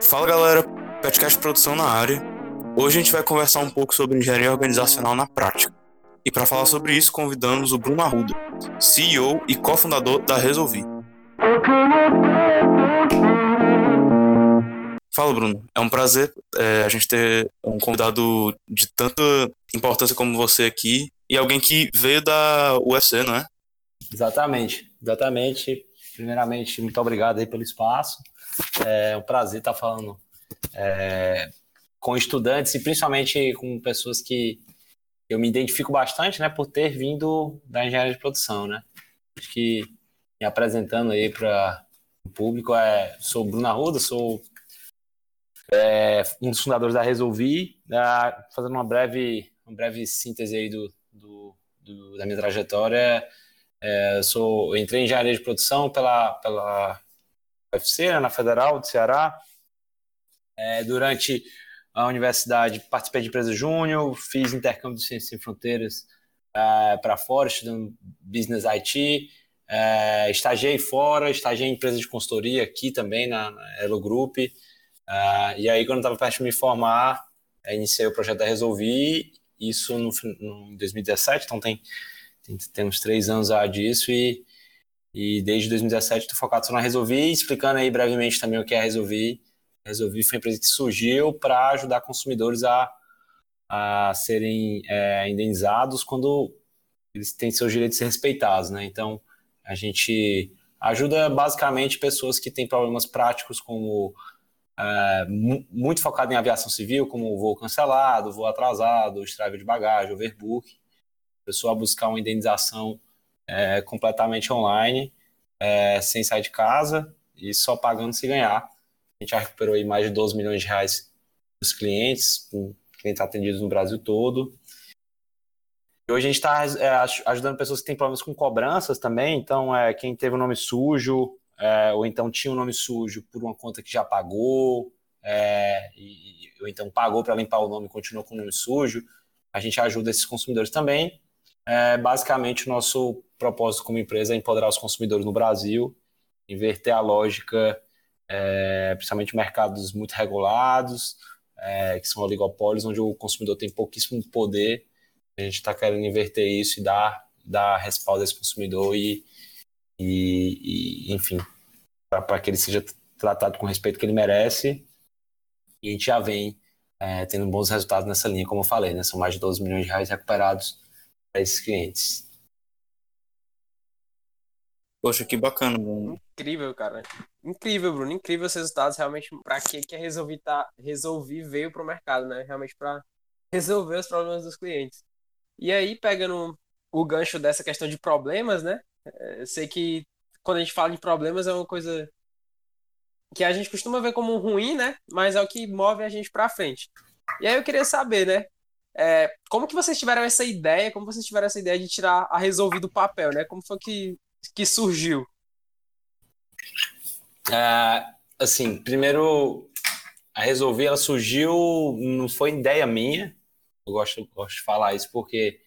Fala galera, Petcast Produção na área. Hoje a gente vai conversar um pouco sobre engenharia organizacional na prática. E para falar sobre isso, convidamos o Bruno Arruda, CEO e cofundador da Resolvi. Fala, Bruno. É um prazer é, a gente ter um convidado de tanta importância como você aqui e alguém que veio da UFC, não é? Exatamente, exatamente. Primeiramente, muito obrigado aí pelo espaço. É um prazer estar falando é, com estudantes e principalmente com pessoas que eu me identifico bastante, né, por ter vindo da engenharia de produção, né. Acho que me apresentando aí para o público, é, sou Bruno Arruda, sou é, um dos fundadores da Resolvi, né, fazendo uma breve, uma breve síntese aí do, do, do da minha trajetória. É, sou, entrei em engenharia de produção pela, pela UFC, né, na Federal do Ceará. É, durante a universidade participei de empresa júnior, fiz intercâmbio de ciências sem fronteiras é, para fora, estudando business IT, é, estagiei fora, estagiei em empresa de consultoria aqui também na, Elo Group. É, e aí, quando estava perto de me formar, é, iniciei o projeto da Resolvi, isso no, no 2017, então tem, tem, tem uns três anos já disso, e e desde 2017 estou focado só na Resolvi, explicando aí brevemente também o que é a Resolvi. Resolvi foi uma empresa que surgiu para ajudar consumidores a, a serem é, indenizados quando eles têm seus direitos respeitados, né? Então, a gente ajuda basicamente pessoas que têm problemas práticos como é, muito focado em aviação civil, como voo cancelado, voo atrasado, estrago de bagagem, overbook. A pessoa buscar uma indenização é, completamente online, é, sem sair de casa e só pagando se ganhar. A gente já recuperou aí mais de 12 milhões de reais dos clientes, clientes atendidos no Brasil todo. E hoje a gente está é, ajudando pessoas que têm problemas com cobranças também, então é, quem teve o nome sujo, é, ou então tinha o um nome sujo por uma conta que já pagou, é, e, ou então pagou para limpar o nome e continuou com o nome sujo, a gente ajuda esses consumidores também. É, basicamente, o nosso propósito como empresa é empoderar os consumidores no Brasil, inverter a lógica, é, principalmente mercados muito regulados, é, que são oligopólios, onde o consumidor tem pouquíssimo poder. A gente está querendo inverter isso e dar, dar respaldo a esse consumidor e, e, e enfim, para que ele seja tratado com o respeito que ele merece. E a gente já vem é, tendo bons resultados nessa linha, como eu falei, né? São mais de 12 milhões de reais recuperados para esses clientes. Poxa, que bacana, Bruno. Incrível, cara. Incrível, Bruno. Incrível os resultados. Realmente, para que que a Resolvi, tá, Resolvi veio para o mercado, né? Realmente para resolver os problemas dos clientes. E aí, pegando o gancho dessa questão de problemas, né? É, eu sei que quando a gente fala de problemas é uma coisa que a gente costuma ver como ruim, né? Mas é o que move a gente para frente. E aí eu queria saber, né? É, como que vocês tiveram essa ideia? Como vocês tiveram essa ideia de tirar a Resolvi do papel, né? Como foi que que surgiu? É, assim, primeiro, a Resolver, ela surgiu, não foi ideia minha, eu gosto, gosto de falar isso porque,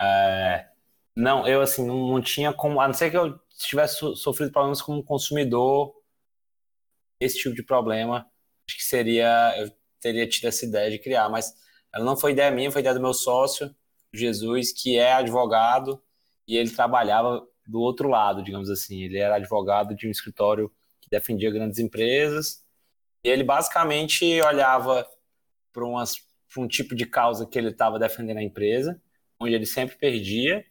é, não, eu assim, não, não, tinha como, a não ser que eu tivesse sofrido problemas como consumidor, esse tipo de problema, acho que seria, eu teria tido essa ideia de criar, mas ela não foi ideia minha, foi ideia do meu sócio, Jesus, que é advogado, e ele trabalhava do outro lado, digamos assim. Ele era advogado de um escritório que defendia grandes empresas. E ele basicamente olhava para um tipo de causa que ele estava defendendo a empresa, onde ele sempre perdia.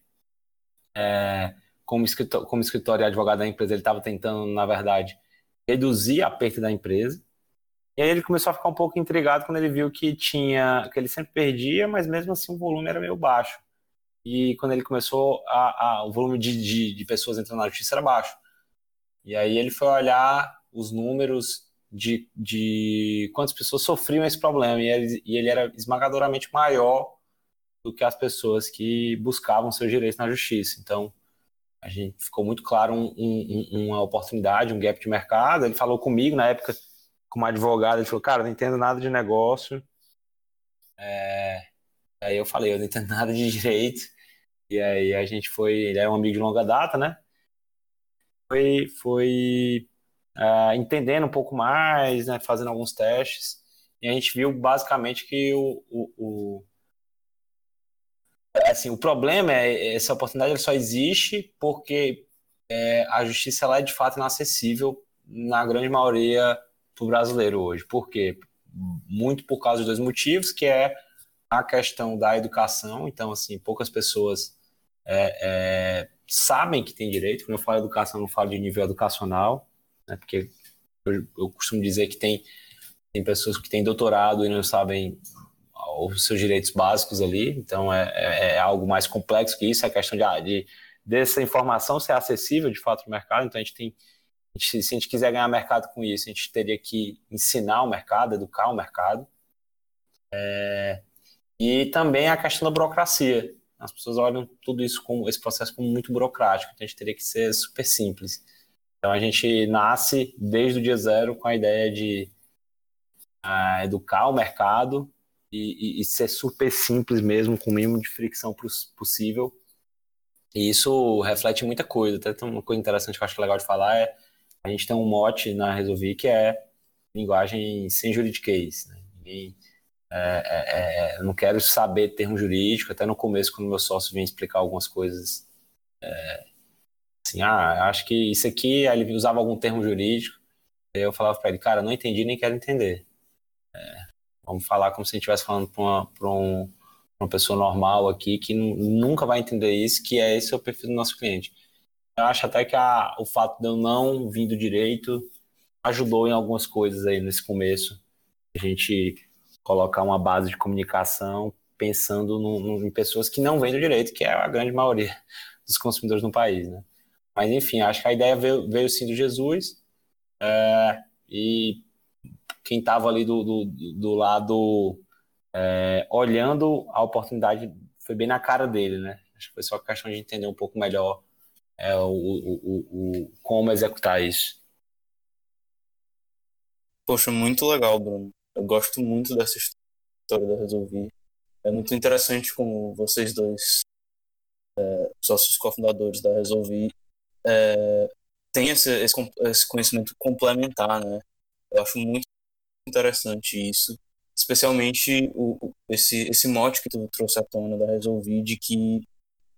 É, como, escritório, como escritório e advogado da empresa, ele estava tentando, na verdade, reduzir a perda da empresa. E aí ele começou a ficar um pouco intrigado quando ele viu que tinha, que ele sempre perdia, mas mesmo assim o volume era meio baixo e quando ele começou, a, a o volume de, de, de, pessoas entrando na justiça era baixo. E aí ele foi olhar os números de, de quantas pessoas sofriam esse problema, e ele, e ele era esmagadoramente maior do que as pessoas que buscavam seus direitos na justiça. Então, a gente ficou muito claro um, um, uma oportunidade, um gap de mercado. Ele falou comigo na época, como advogado, ele falou, cara, não entendo nada de negócio. É... Aí eu falei, eu não entendo nada de direito. E aí a gente foi, ele é um amigo de longa data, né? Foi, foi uh, entendendo um pouco mais, né, fazendo alguns testes, e a gente viu basicamente que o, o, o assim, o problema é essa oportunidade só existe porque é, a justiça lá é de fato inacessível na grande maioria do brasileiro hoje. Por quê? Muito por causa de dois motivos, que é a questão da educação. Então, assim, poucas pessoas é, é, sabem que tem direito. Quando eu falo educação, eu não falo de nível educacional, né? porque eu, eu costumo dizer que tem, tem pessoas que têm doutorado e não sabem os seus direitos básicos ali. Então, é, é, é algo mais complexo que isso. É a questão de, ah, de dessa informação ser acessível de fato no mercado. Então, a gente tem se a gente quiser ganhar mercado com isso, a gente teria que ensinar o mercado, educar o mercado. É, e também a questão da burocracia. As pessoas olham tudo isso como esse processo como muito burocrático, então a gente teria que ser super simples. Então a gente nasce desde o dia zero com a ideia de uh, educar o mercado e, e, e, ser super simples mesmo, com o mínimo de fricção possível. E isso reflete muita coisa. Até uma coisa interessante que eu acho legal de falar é a gente tem um mote na Resolvi que é linguagem sem juridiquês. Né? Ninguém, é, é, é, não quero saber termo jurídico, até no começo, quando meu sócio vem explicar algumas coisas, é, assim, ah, acho que isso aqui, ele usava algum termo jurídico, aí eu falava para ele, cara, não entendi nem quero entender. É, vamos falar como se a gente estivesse falando para uma, um, uma pessoa normal aqui, que nunca vai entender isso, que é esse o perfil do nosso cliente. Eu acho até que a, o fato de eu não vir do direito ajudou em algumas coisas aí nesse começo. A gente colocar uma base de comunicação pensando no, no, em pessoas que não vêm do direito, que é a grande maioria dos consumidores no país, né? Mas enfim, acho que a ideia veio, veio sim do Jesus é, e quem estava ali do, do, do lado é, olhando a oportunidade foi bem na cara dele, né? Acho que foi só questão de entender um pouco melhor é, o, o, o, como executar isso. Poxa, muito legal, Bruno. Eu gosto muito dessa história da Resolvi. É muito interessante como vocês dois, é, sócios cofundadores da Resolvi, é, têm esse, esse, esse conhecimento complementar, né? Eu acho muito interessante isso, especialmente o, esse, esse mote que tu trouxe à tona da Resolvi de que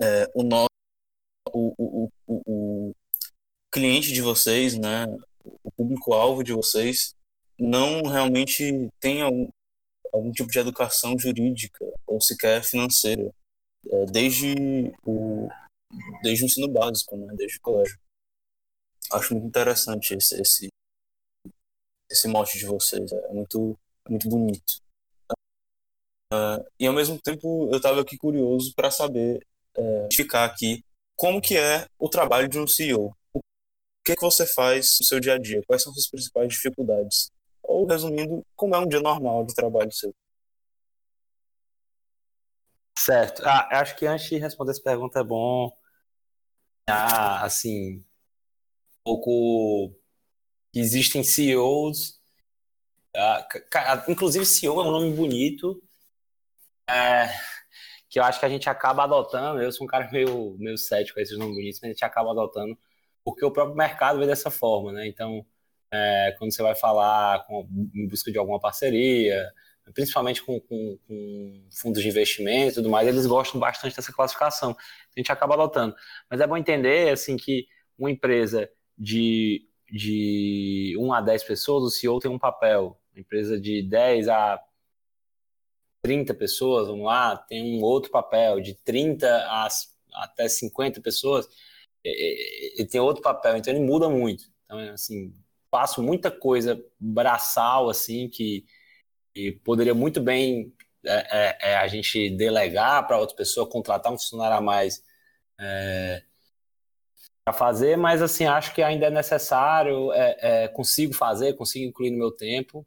é, o nosso o, o, o, cliente de vocês, né, o público-alvo de vocês, não realmente tem algum, algum tipo de educação jurídica ou sequer financeira, é, desde, o, desde o ensino básico, né, desde o colégio. Acho muito interessante esse, esse, esse mote de vocês, é muito, é muito bonito. Uh, e ao mesmo tempo eu estava aqui curioso para saber ficar aqui como que é o trabalho de um CEO. O que, que você faz no seu dia a dia? Quais são as suas principais dificuldades? Ou, resumindo, como é um dia normal de trabalho seu? Certo. Ah, acho que antes de responder essa pergunta é bom, ah, assim, um pouco existem CEOs, ah, inclusive CEO é um nome bonito, é, que eu acho que a gente acaba adotando. Eu sou um cara meio, meio cético com esses nomes bonitos, mas a gente acaba adotando porque o próprio mercado vê dessa forma, né? Então, é, quando você vai falar com, em busca de alguma parceria, principalmente com, com, com, fundos de investimento e tudo mais, eles gostam bastante dessa classificação. A gente acaba adotando. Mas é bom entender assim que uma empresa de, de 1 a 10 pessoas, o CEO tem um papel. Uma empresa de 10 a 30 pessoas, vamos lá, tem um outro papel de 30 a, até 50 pessoas, ele tem outro papel, então ele muda muito. Então, assim, passo muita coisa braçal, assim, que, que poderia muito bem é, é, é a gente delegar para outra pessoa, contratar um funcionário a mais é, para fazer, mas, assim, acho que ainda é necessário, é, é, consigo fazer, consigo incluir no meu tempo,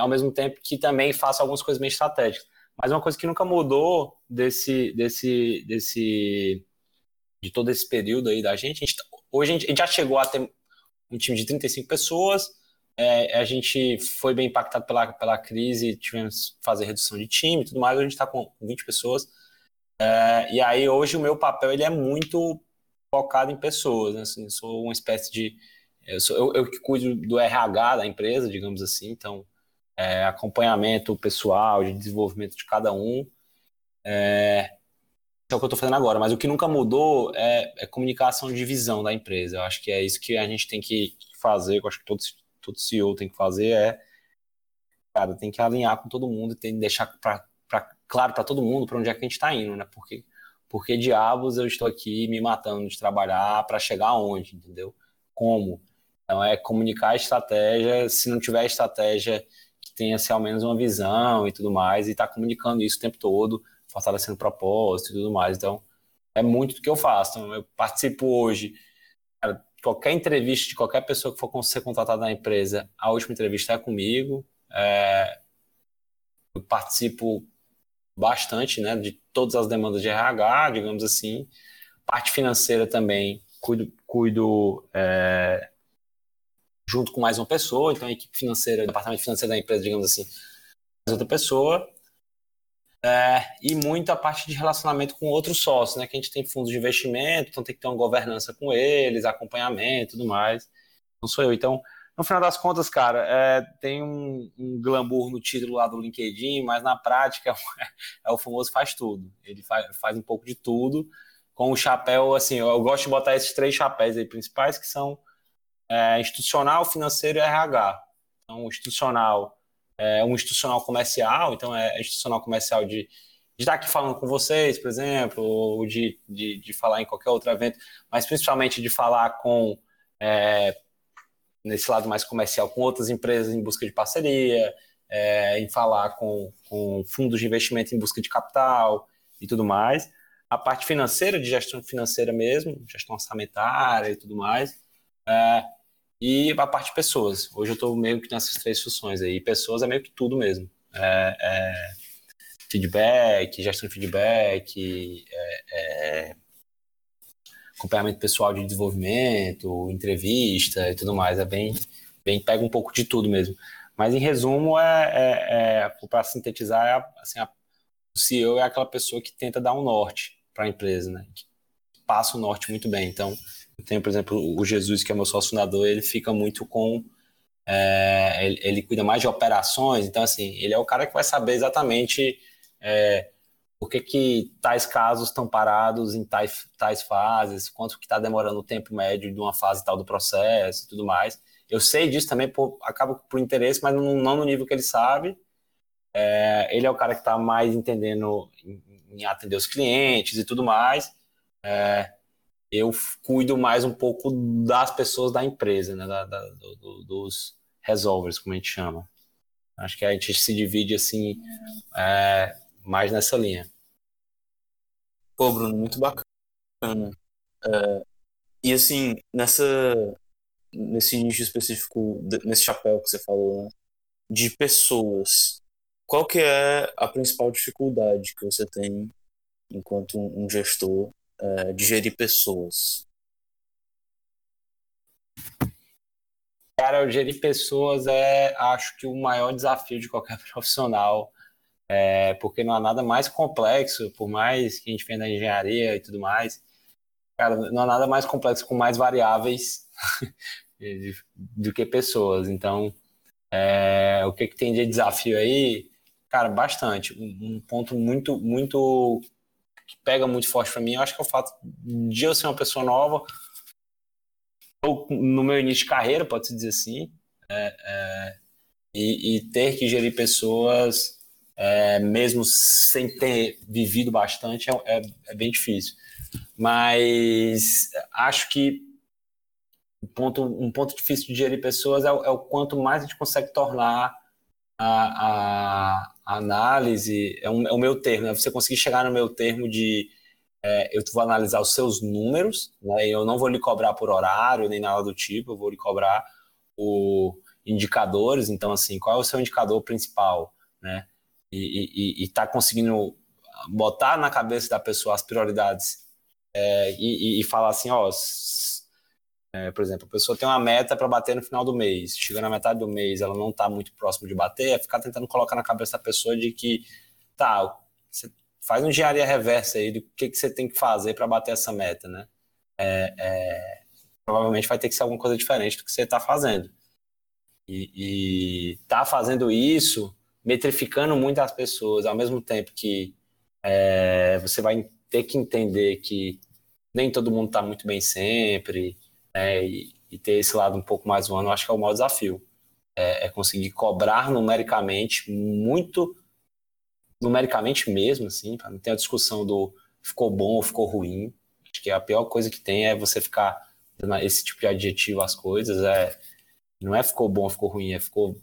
ao mesmo tempo que também faço algumas coisas bem estratégicas. Mas uma coisa que nunca mudou desse, desse, desse, de todo esse período aí da gente, a gente hoje a gente, a gente, já chegou a ter um time de 35 pessoas, é, a gente foi bem impactado pela, pela crise, tivemos que fazer redução de time e tudo mais, a gente está com 20 pessoas. É, e aí hoje o meu papel ele é muito focado em pessoas, né? assim, sou uma espécie de eu, sou, eu, eu que cuido do RH da empresa, digamos assim, então é, acompanhamento pessoal, de desenvolvimento de cada um. É, é o que eu estou fazendo agora, mas o que nunca mudou é, é, comunicação de visão da empresa. Eu acho que é isso que a gente tem que fazer, eu acho que todo, todo CEO tem que fazer, é, cara, tem que alinhar com todo mundo, tem que deixar pra, pra claro para todo mundo para onde é que a gente está indo, né? Porque, porque diabos eu estou aqui me matando de trabalhar para chegar aonde, entendeu? Como? Então é comunicar a estratégia, se não tiver estratégia que tenha assim, ao menos uma visão e tudo mais, e estar tá comunicando isso o tempo todo, fortalecendo propósito e tudo mais. Então, é muito do que eu faço. Então, eu participo hoje. Cara, qualquer entrevista de qualquer pessoa que for ser contratada na empresa, a última entrevista é comigo. É, eu participo bastante né, de todas as demandas de RH, digamos assim. Parte financeira também, cuido, cuido é, junto com mais uma pessoa, então a equipe financeira, o departamento financeiro da empresa, digamos assim, mais outra pessoa. É, e muita parte de relacionamento com outros sócios, né? Que a gente tem fundos de investimento, então tem que ter uma governança com eles, acompanhamento e tudo mais. Não sou eu. Então, no final das contas, cara, é, tem um, um, glamour no título lá do LinkedIn, mas na prática é, é o famoso faz tudo. Ele faz, faz, um pouco de tudo, com o chapéu, assim, eu, eu, gosto de botar esses três chapéus aí principais, que são é, institucional, financeiro e RH. Então, institucional é um institucional comercial, então é institucional comercial de, de estar aqui falando com vocês, por exemplo, ou de, de, de falar em qualquer outro evento, mas principalmente de falar com, é, nesse lado mais comercial, com outras empresas em busca de parceria, é, em falar com, com fundos de investimento em busca de capital e tudo mais. A parte financeira, de gestão financeira mesmo, gestão orçamentária e tudo mais. É, e a parte de pessoas. Hoje eu estou meio que nessas três funções aí. Pessoas é meio que tudo mesmo. É, é feedback, gestão de feedback, é, é acompanhamento pessoal de desenvolvimento, entrevista e tudo mais. É bem, bem pega um pouco de tudo mesmo. Mas em resumo, é, é, é para sintetizar, assim, a, o CEO é aquela pessoa que tenta dar um norte para a empresa, né? Que passa o norte muito bem. Então, eu tenho, por exemplo, o Jesus, que é meu sócio fundador, ele fica muito com. É, ele, ele, cuida mais de operações, então, assim, ele é o cara que vai saber exatamente é, por que, que tais casos estão parados em tais, tais fases, quanto que está demorando o tempo médio de uma fase tal do processo e tudo mais. Eu sei disso também, por, acaba por interesse, mas não, não no nível que ele sabe. É, ele é o cara que está mais entendendo em, em, atender os clientes e tudo mais. É, eu cuido mais um pouco das pessoas da empresa, né, da, da, do, dos resolvers, como a gente chama. Acho que a gente se divide assim é, mais nessa linha. Pô, Bruno, muito bacana. É, e assim, nessa nesse nicho específico, nesse chapéu que você falou, né, de pessoas, qual que é a principal dificuldade que você tem enquanto um gestor uh, de gerir pessoas? Cara, gerir pessoas é, acho que o maior desafio de qualquer profissional, é, porque não há nada mais complexo, por mais que a gente venha da engenharia e tudo mais, cara, não há nada mais complexo com mais variáveis do que pessoas. Então, é, o que, que tem de desafio aí? Cara, bastante. Um, um ponto muito, muito que pega muito forte para mim, eu acho que é o fato de eu ser uma pessoa nova, ou no meu início de carreira, pode-se dizer assim, é, é, e, e, ter que gerir pessoas, é, mesmo sem ter vivido bastante, é, é, é bem difícil. Mas acho que um ponto, um ponto difícil de gerir pessoas é, é o quanto mais a gente consegue tornar a, a análise, é, um, é o meu termo, né? você conseguir chegar no meu termo de é, eu vou analisar os seus números, né? eu não vou lhe cobrar por horário nem nada do tipo, eu vou lhe cobrar o indicadores, então assim, qual é o seu indicador principal, né? E estar tá conseguindo botar na cabeça da pessoa as prioridades é, e, e, e, falar assim, ó, é, por exemplo, a pessoa tem uma meta para bater no final do mês, chega na metade do mês, ela não está muito próximo de bater, é ficar tentando colocar na cabeça da pessoa de que, tá, você faz uma engenharia reversa aí do que, que você tem que fazer para bater essa meta, né? É, é, provavelmente vai ter que ser alguma coisa diferente do que você está fazendo. E, está fazendo isso, metrificando muito as pessoas, ao mesmo tempo que é, você vai ter que entender que nem todo mundo está muito bem sempre, né, e, e, ter esse lado um pouco mais humano, eu acho que é o maior desafio. É, é conseguir cobrar numericamente muito, numericamente mesmo, assim, não ter a discussão do ficou bom ou ficou ruim. Acho que a pior coisa que tem é você ficar dando esse tipo de adjetivo às coisas. É, não é ficou bom ou ficou ruim, é ficou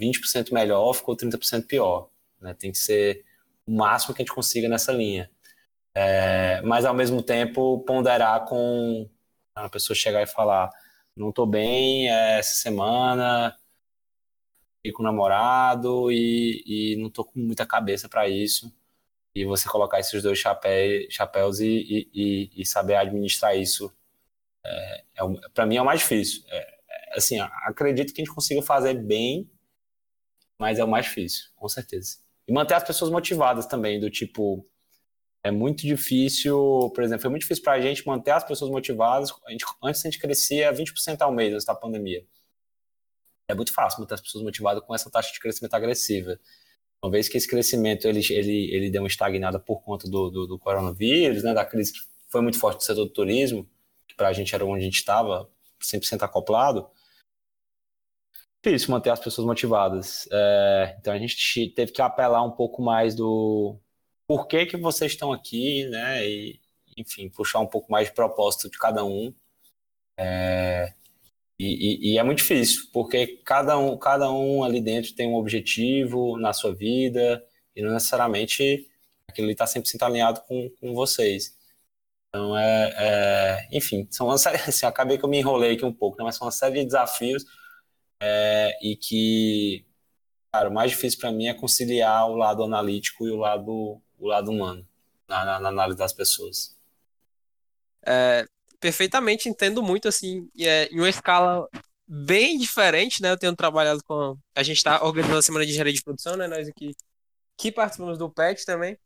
20% melhor ou ficou 30% pior. Né? Tem que ser o máximo que a gente consiga nessa linha. É, mas ao mesmo tempo ponderar com a pessoa chegar e falar não estou bem é, essa semana, fiquei com o namorado e, e não estou com muita cabeça para isso. E você colocar esses dois chapéus, chapéus e, e, e, saber administrar isso, é, é para mim é o mais difícil. É, é, assim, acredito que a gente consiga fazer bem, mas é o mais difícil, com certeza. E manter as pessoas motivadas também, do tipo, é muito difícil, por exemplo, foi muito difícil para a gente manter as pessoas motivadas. A gente, antes a gente crescia 20% ao mês antes da pandemia. É muito fácil manter as pessoas motivadas com essa taxa de crescimento agressiva. Uma vez que esse crescimento ele, ele, ele deu uma estagnada por conta do, do, do coronavírus, né, da crise que foi muito forte no setor do turismo, que para a gente era onde a gente estava, 100% acoplado, difícil manter as pessoas motivadas. É, então a gente teve que apelar um pouco mais do por que, que vocês estão aqui, né? E, enfim, puxar um pouco mais de propósito de cada um. É, e, e, e, é muito difícil, porque cada um, cada um ali dentro tem um objetivo na sua vida e não necessariamente aquilo está sempre alinhado com, com vocês. Então, é, é, enfim, são uma série, assim, acabei que eu me enrolei aqui um pouco, né, mas são uma série de desafios é, e que, cara, o mais difícil para mim é conciliar o lado analítico e o lado o lado humano na, na, na análise das pessoas. É, perfeitamente entendo muito, assim, é, em uma escala bem diferente, né? Eu tenho trabalhado com. A gente está organizando a semana de engenharia de produção, né? Nós aqui que participamos do PET também.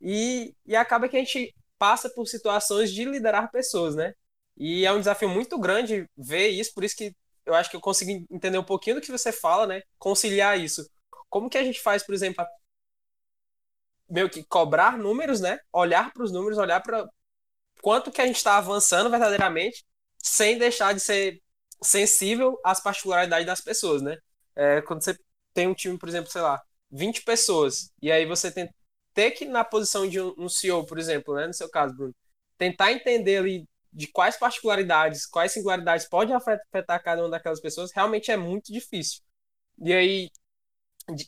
E, e acaba que a gente passa por situações de liderar pessoas, né? E é um desafio muito grande ver isso, por isso que eu acho que eu consegui entender um pouquinho do que você fala, né? Conciliar isso. Como que a gente faz, por exemplo, meio que cobrar números, né? Olhar para os números, olhar para quanto que a gente está avançando verdadeiramente, sem deixar de ser sensível às particularidades das pessoas, né? É, quando você tem um time, por exemplo, sei lá, 20 pessoas, e aí você tem ter que, na posição de um, CEO, por exemplo, né, no seu caso, Bruno, tentar entender ali de quais particularidades, quais singularidades podem afetar cada uma daquelas pessoas, realmente é muito difícil. E aí,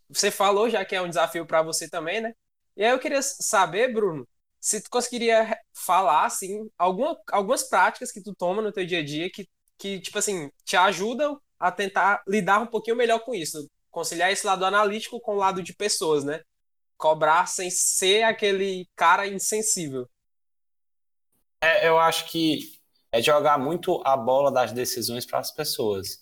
você falou já que é um desafio para você também, né? E aí eu queria saber, Bruno, se tu conseguiria falar, assim, alguma, algumas práticas que tu toma no teu dia a dia que, que, tipo assim, te ajudam a tentar lidar um pouquinho melhor com isso. Conciliar esse lado analítico com o lado de pessoas, né? Cobrar sem ser aquele cara insensível. É, eu acho que é jogar muito a bola das decisões para as pessoas.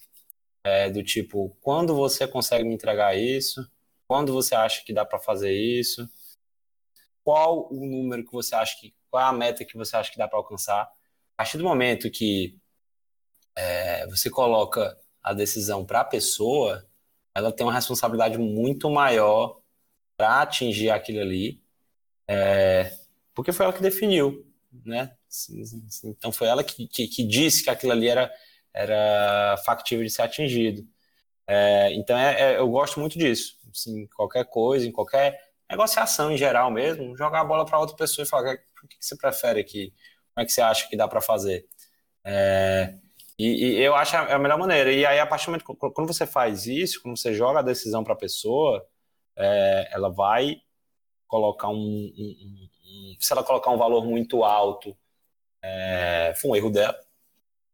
É, do tipo, quando você consegue me entregar isso? Quando você acha que dá para fazer isso? Qual o número que você acha que, qual é a meta que você acha que dá para alcançar. A partir do momento que é, você coloca a decisão para a pessoa, ela tem uma responsabilidade muito maior para atingir aquilo ali, é, porque foi ela que definiu, né? Então foi ela que, que, que, disse que aquilo ali era, era factível de ser atingido. É, então é, é, eu gosto muito disso. Assim, qualquer coisa, em qualquer negociação em geral mesmo, jogar a bola para outra pessoa e falar o que você prefere aqui, como é que você acha que dá para fazer. É, e, e, eu acho a, melhor maneira. E aí, a partir do momento quando você faz isso, quando você joga a decisão para a pessoa, é, ela vai colocar um, um, um, Se ela colocar um valor muito alto, é, foi um erro dela,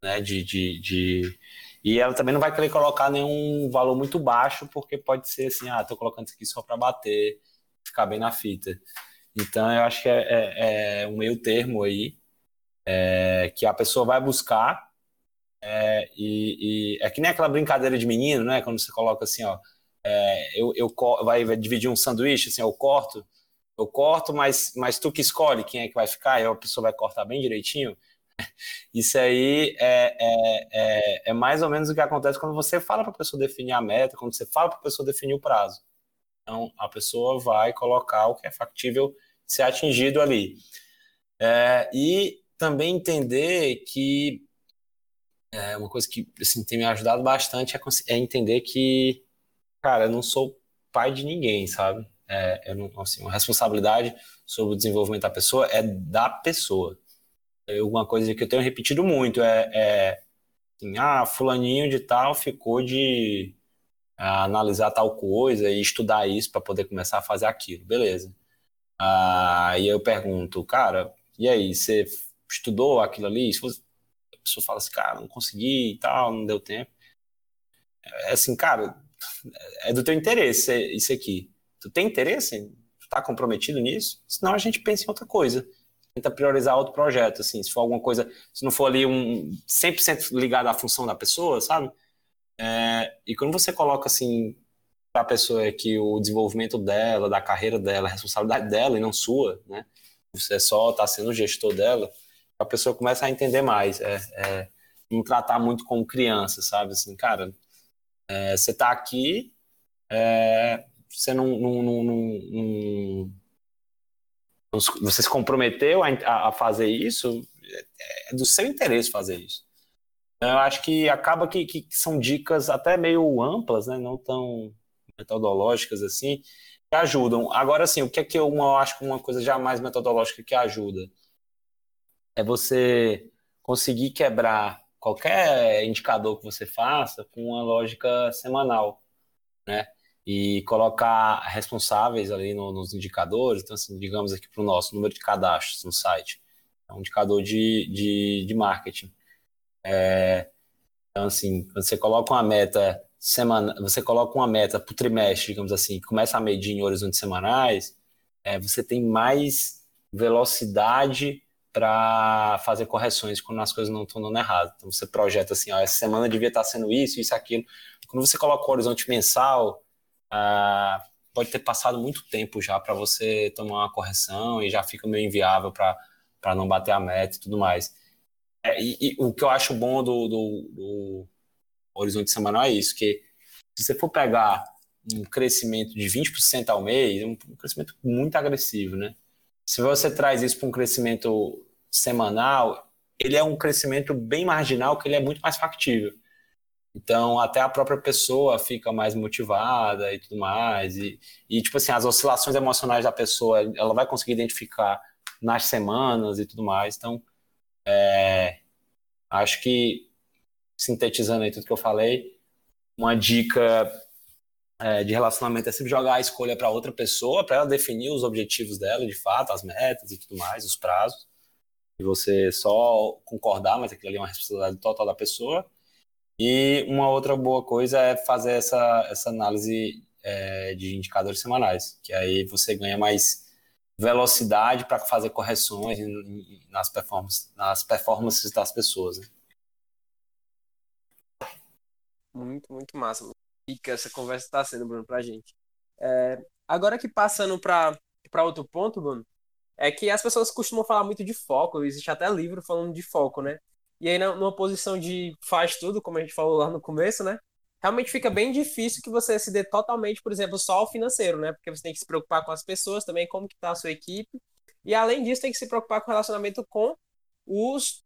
né? De, de, de, e ela também não vai querer colocar nenhum valor muito baixo, porque pode ser assim: ah, tô colocando isso aqui só para bater ficar bem na fita. Então, eu acho que é, é, é um meio termo aí é, que a pessoa vai buscar é, e, e, é que nem aquela brincadeira de menino, né? Quando você coloca assim, ó, é, eu, eu vai, vai, dividir um sanduíche, assim, eu corto, eu corto, mas, mas tu que escolhe quem é que vai ficar, e a pessoa vai cortar bem direitinho. Isso aí é, é, é, é, mais ou menos o que acontece quando você fala para a pessoa definir a meta, quando você fala para a pessoa definir o prazo. Então, a pessoa vai colocar o que é factível ser atingido ali. É, e também entender que é uma coisa que assim, tem me ajudado bastante é, é entender que, cara, eu não sou pai de ninguém, sabe? É, eu não, assim, a responsabilidade sobre o desenvolvimento da pessoa é da pessoa. É uma coisa que eu tenho repetido muito é, é assim, ah, fulaninho de tal ficou de ah, analisar tal coisa e estudar isso para poder começar a fazer aquilo, beleza? E eu pergunto, cara, e aí, você estudou aquilo ali? Se a pessoa fala assim, cara, não consegui e tal, não deu tempo. É assim, cara, é do teu interesse isso aqui. Tu tem interesse? Tu tá comprometido nisso? Senão a gente pensa em outra coisa tenta priorizar outro projeto, assim, se for alguma coisa, se não for ali um 100% ligado à função da pessoa, sabe? É, e quando você coloca, assim, para a pessoa que o desenvolvimento dela, da carreira dela, a responsabilidade dela e não sua, né? Você só está sendo gestor dela, a pessoa começa a entender mais, é, é não tratar muito como criança, sabe? Assim, cara, é, você está aqui, é, você não, não, não, não você se comprometeu a, a fazer isso, é do seu interesse fazer isso. Então, eu acho que acaba que, que são dicas até meio amplas, né? não tão metodológicas assim, que ajudam. Agora, sim, o que é que eu, eu acho que uma coisa já mais metodológica que ajuda? É você conseguir quebrar qualquer indicador que você faça com uma lógica semanal, né? e colocar responsáveis ali no, nos indicadores. Então, assim, digamos aqui para o nosso número de cadastros no site. É um indicador de, de, de marketing. É, então, assim, quando você coloca uma meta semana, você coloca uma meta para o trimestre, digamos assim, começa a medir em horizontes semanais, é, você tem mais velocidade para fazer correções quando as coisas não estão dando errado. Então você projeta assim, ó, essa semana devia estar sendo isso, isso, aquilo. Quando você coloca o horizonte mensal, ah, pode ter passado muito tempo já para você tomar uma correção e já fica meio inviável para não bater a meta e tudo mais. É, e, e, o que eu acho bom do, do, do, horizonte semanal é isso, que se você for pegar um crescimento de 20% ao mês, é um, um crescimento muito agressivo, né? Se você traz isso para um crescimento semanal, ele é um crescimento bem marginal, que ele é muito mais factível. Então, até a própria pessoa fica mais motivada e tudo mais. E, e, tipo assim, as oscilações emocionais da pessoa, ela vai conseguir identificar nas semanas e tudo mais. Então, é, acho que, sintetizando aí tudo que eu falei, uma dica é, de relacionamento é sempre jogar a escolha para outra pessoa, para ela definir os objetivos dela, de fato, as metas e tudo mais, os prazos. E você só concordar, mas aquilo ali é uma responsabilidade total da pessoa e uma outra boa coisa é fazer essa, essa análise é, de indicadores semanais, que aí você ganha mais velocidade para fazer correções nas performances, nas performances das pessoas. Né? Muito, muito massa. Que essa conversa está sendo, Bruno, para a gente. É, agora que passando para outro ponto, Bruno, é que as pessoas costumam falar muito de foco, existe até livro falando de foco, né? E aí, numa posição de faz tudo, como a gente falou lá no começo, né? Realmente fica bem difícil que você se dê totalmente, por exemplo, só ao financeiro, né? Porque você tem que se preocupar com as pessoas também, como que tá a sua equipe. E além disso, tem que se preocupar com o relacionamento com os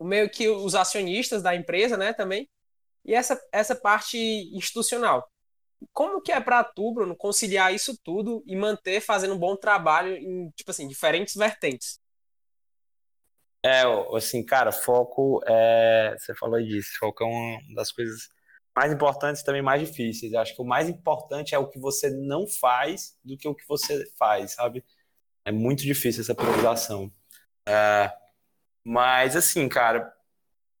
meio que os acionistas da empresa, né, também. E essa essa parte institucional. Como que é para tu, Bruno, conciliar isso tudo e manter fazendo um bom trabalho em, tipo assim, diferentes vertentes? É, assim, cara, foco é. Você falou disso, foco é uma das coisas mais importantes e também mais difíceis. Eu acho que o mais importante é o que você não faz do que o que você faz, sabe? É muito difícil essa priorização. É, mas, assim, cara,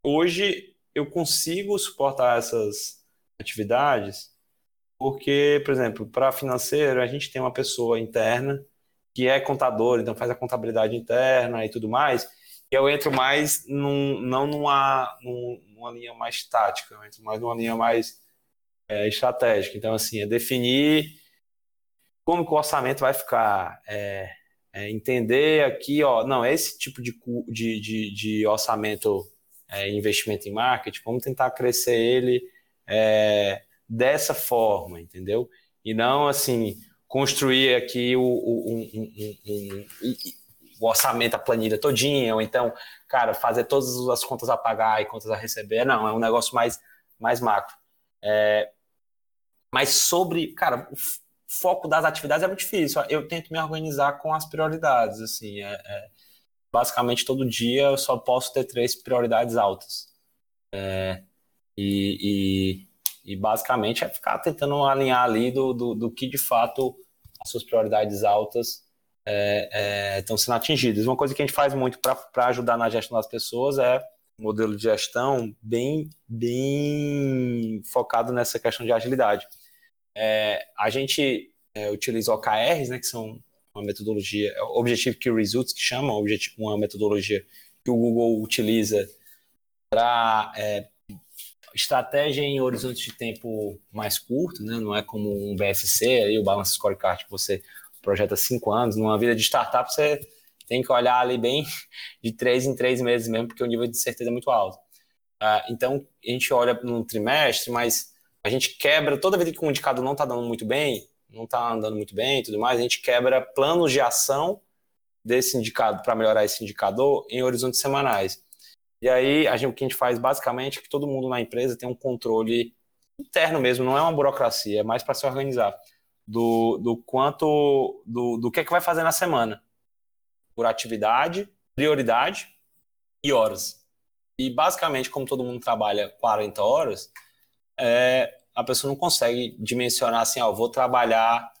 hoje eu consigo suportar essas atividades porque, por exemplo, para financeiro, a gente tem uma pessoa interna que é contador, então faz a contabilidade interna e tudo mais eu entro mais num, não numa, numa linha mais tática, entro mais numa linha mais é, estratégica. Então, assim, é definir como o orçamento vai ficar, é, é, entender aqui, ó, não, esse tipo de, de, de, de orçamento é, investimento em marketing, vamos tentar crescer ele é, dessa forma, entendeu? E não assim construir aqui o, o, um, um, um, o orçamento, a planilha todinha, ou então, cara, fazer todas as contas a pagar e contas a receber. Não, é um negócio mais, mais macro. É, mas sobre, cara, o foco das atividades é muito difícil. Eu tento me organizar com as prioridades, assim, é, é, basicamente todo dia eu só posso ter três prioridades altas. É, e, e, e, basicamente é ficar tentando alinhar ali do, do, do que de fato as suas prioridades altas é, é, estão sendo atingidas. Uma coisa que a gente faz muito para ajudar na gestão das pessoas é um modelo de gestão bem, bem focado nessa questão de agilidade. É, a gente é, utiliza OKRs, né, que são uma metodologia, Objective Key Results, que chama, uma metodologia que o Google utiliza para é, estratégia em horizonte de tempo mais curto, né? não é como um BSC, aí o Balance Scorecard que você projeta cinco anos, numa vida de startup você tem que olhar ali bem de três em três meses mesmo, porque o nível de certeza é muito alto. Uh, então, a gente olha num trimestre, mas a gente quebra, toda vez que um indicador não está dando muito bem, não está andando muito bem e tudo mais, a gente quebra planos de ação desse indicador para melhorar esse indicador em horizontes semanais. E aí, a gente, o que a gente faz basicamente é que todo mundo na empresa tem um controle interno mesmo, não é uma burocracia, é mais para se organizar do, do quanto, do, do que é que vai fazer na semana, por atividade, prioridade e horas. E basicamente, como todo mundo trabalha 40 horas, é, a pessoa não consegue dimensionar assim, ó, vou trabalhar,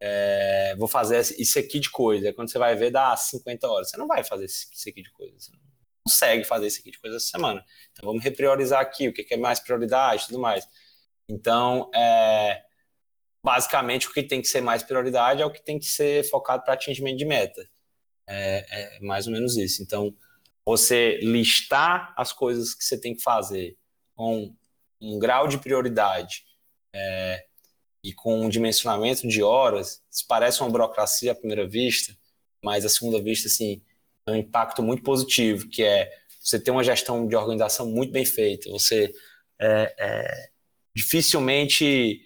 é, vou fazer isso aqui de coisa. Quando você vai ver, dá 50 horas. Você não vai fazer isso aqui de coisa. Você não consegue fazer isso aqui de coisa essa semana. Então vamos repriorizar aqui, o que é mais prioridade tudo mais. Então, é, basicamente, o que tem que ser mais prioridade é o que tem que ser focado para atingimento de meta. É, é mais ou menos isso. Então, você listar as coisas que você tem que fazer com um grau de prioridade é, e com um dimensionamento de horas, isso parece uma burocracia à primeira vista, mas à segunda vista, assim, é um impacto muito positivo, que é você ter uma gestão de organização muito bem feita, você é, é, dificilmente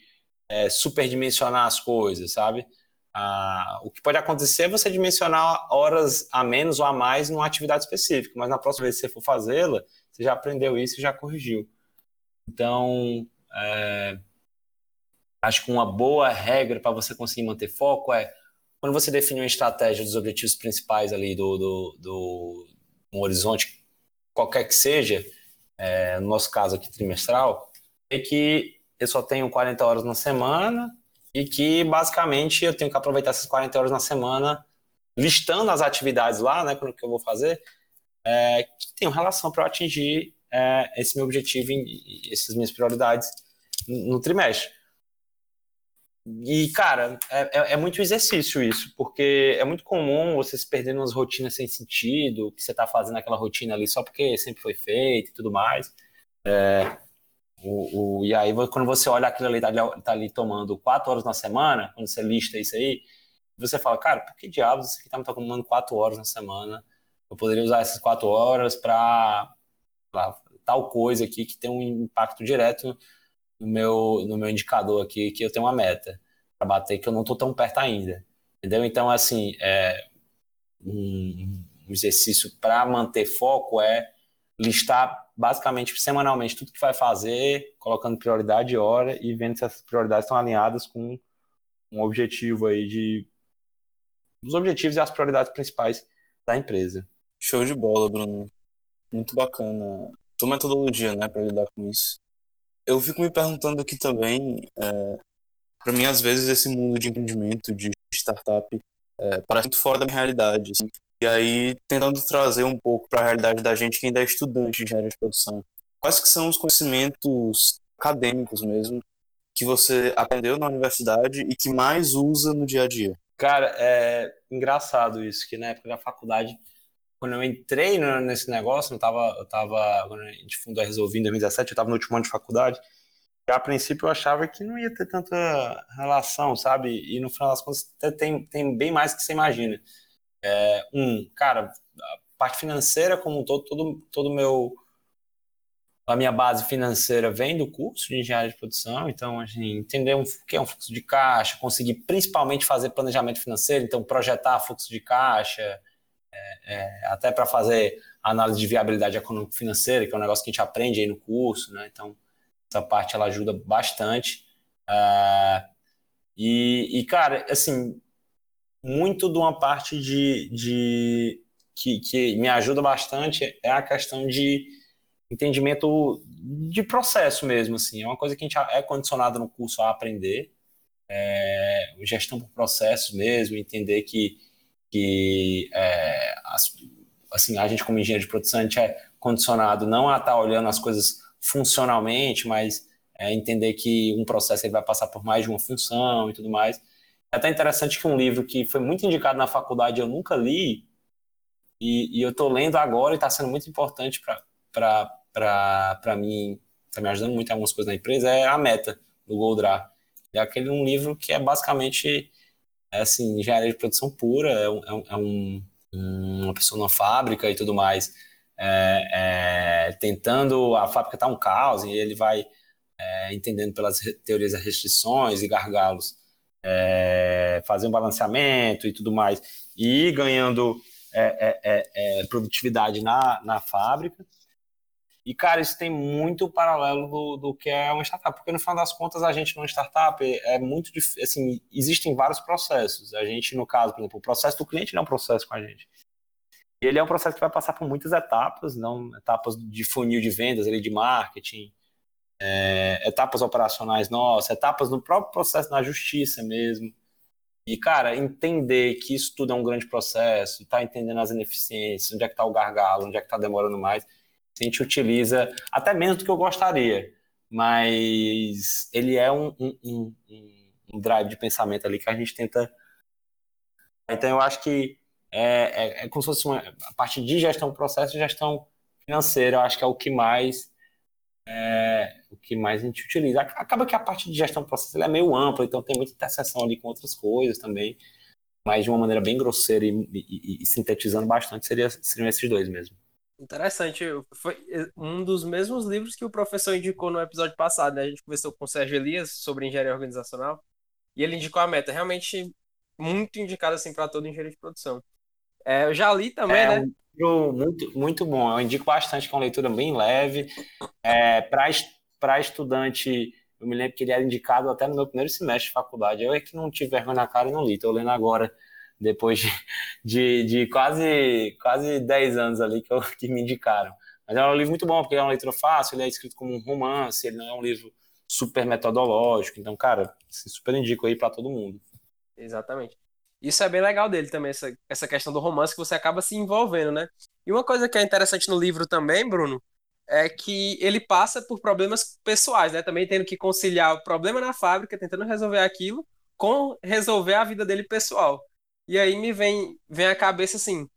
é, superdimensionar as coisas, sabe? Ah, o que pode acontecer é você dimensionar horas a menos ou a mais numa atividade específica, mas na próxima vez que você for fazê-la, você já aprendeu isso e já corrigiu. Então, é, acho que uma boa regra para você conseguir manter foco é quando você define uma estratégia dos objetivos principais ali do, do, do um horizonte, qualquer que seja, é, no nosso caso aqui trimestral, é que eu só tenho 40 horas na semana e que basicamente eu tenho que aproveitar essas 40 horas na semana listando as atividades lá, né, que eu vou fazer, é, que tem relação para eu atingir é, esse meu objetivo e essas minhas prioridades no trimestre. E, cara, é, é, é, muito exercício isso, porque é muito comum você se perder nas rotinas sem sentido, que você está fazendo aquela rotina ali só porque sempre foi feito e tudo mais. É, o, o, e aí, quando você olha aquilo ali, tá ali, tá ali tomando quatro horas na semana, quando você lista isso aí, você fala, cara, por que diabos isso aqui tá me tomando quatro horas na semana? Eu poderia usar essas quatro horas para tal coisa aqui que tem um impacto direto no meu, no meu indicador aqui, que eu tenho uma meta para bater, que eu não estou tão perto ainda. Entendeu? Então, assim, é, um, um exercício para manter foco é listar basicamente semanalmente tudo que vai fazer, colocando prioridade e hora e vendo se essas prioridades estão alinhadas com um objetivo aí de os objetivos e as prioridades principais da empresa. Show de bola, Bruno. Muito bacana tua metodologia, né, para lidar com isso. Eu fico me perguntando aqui também, é, para mim às vezes esse mundo de empreendimento, de startup, é, parece muito fora da minha realidade. Assim. E aí tentando trazer um pouco para a realidade da gente que ainda é estudante de engenharia de produção. Quais que são os conhecimentos acadêmicos mesmo que você aprendeu na universidade e que mais usa no dia a dia? Cara, é engraçado isso, que na época da faculdade quando eu entrei nesse negócio, eu tava, eu tava, gente fundou a em 2017, eu estava no último ano de faculdade, e a princípio eu achava que não ia ter tanta relação, sabe? E no final das contas tem, tem bem mais que você imagina. É, um, cara, a parte financeira como um todo, todo, todo meu a minha base financeira vem do curso de engenharia de produção, então assim, entender o que é um fluxo de caixa, conseguir principalmente fazer planejamento financeiro, então projetar fluxo de caixa, é, é, até para fazer análise de viabilidade econômico-financeira, que é um negócio que a gente aprende aí no curso, né? Então essa parte ela ajuda bastante. Uh, e, e, cara, assim, muito de uma parte de, de que, que me ajuda bastante é a questão de entendimento de processo mesmo, assim. É uma coisa que a gente é condicionado no curso a aprender. É, gestão por processos mesmo, entender que, que é, as, assim, a gente como engenheiro de produção, a gente é condicionado não a estar tá olhando as coisas funcionalmente, mas é, entender que um processo ele vai passar por mais de uma função e tudo mais. É até interessante que um livro que foi muito indicado na faculdade eu nunca li, e, e eu estou lendo agora e está sendo muito importante para mim, está me ajudando muito em algumas coisas na empresa, é A Meta, do Goldra. É aquele um livro que é basicamente é, assim, engenharia de produção pura, é, um, é um, é uma pessoa na fábrica e tudo mais, é, é, tentando, a fábrica está um caos, e ele vai é, entendendo pelas teorias das restrições e gargalos, é, fazer um balanceamento e tudo mais, e ganhando é, é, é, produtividade na, na fábrica. E, cara, isso tem muito paralelo do, do que é uma startup, porque no final das contas a gente numa startup é muito difícil, assim, existem vários processos. A gente, no caso, por exemplo, o processo do cliente não é um processo com a gente. Ele é um processo que vai passar por muitas etapas, não etapas de funil de vendas, ali, de marketing, é, etapas operacionais nossas, etapas no próprio processo na justiça mesmo. E, cara, entender que isso tudo é um grande processo, tá entendendo as ineficiências, onde é que tá o gargalo, onde é que tá demorando mais, a gente utiliza até menos do que eu gostaria, mas ele é um, um, um, um drive de pensamento ali que a gente tenta. Então, eu acho que é, é, é como se fosse uma a parte de gestão do processo e gestão financeira, eu acho que é o que mais é, o que mais a gente utiliza. Acaba que a parte de gestão do processo é meio ampla, então tem muita interseção ali com outras coisas também, mas de uma maneira bem grosseira e, e, e sintetizando bastante, seria, seriam esses dois mesmo. Interessante. Foi um dos mesmos livros que o professor indicou no episódio passado, né? A gente conversou com o Sérgio Elias sobre engenharia organizacional e ele indicou a meta. Realmente muito indicado assim para todo engenheiro de produção. É, eu já li também, é, né? livro muito, muito bom. Eu indico bastante, que é uma leitura bem leve. É, Para estudante, eu me lembro que ele era indicado até no meu primeiro semestre de faculdade. Eu é que não tive vergonha na cara e não li. Estou lendo agora, depois de, de, de, quase, quase 10 anos ali que, eu, que me indicaram. Mas é um livro muito bom, porque é uma leitura fácil, ele é escrito como um romance, ele não é um livro super metodológico. Então, cara, assim, super indico aí para todo mundo. Exatamente. Isso é bem legal dele também, essa, essa questão do romance que você acaba se envolvendo, né? E uma coisa que é interessante no livro também, Bruno, é que ele passa por problemas pessoais, né? Também tendo que conciliar o problema na fábrica, tentando resolver aquilo, com resolver a vida dele pessoal. E aí me vem, vem à cabeça assim,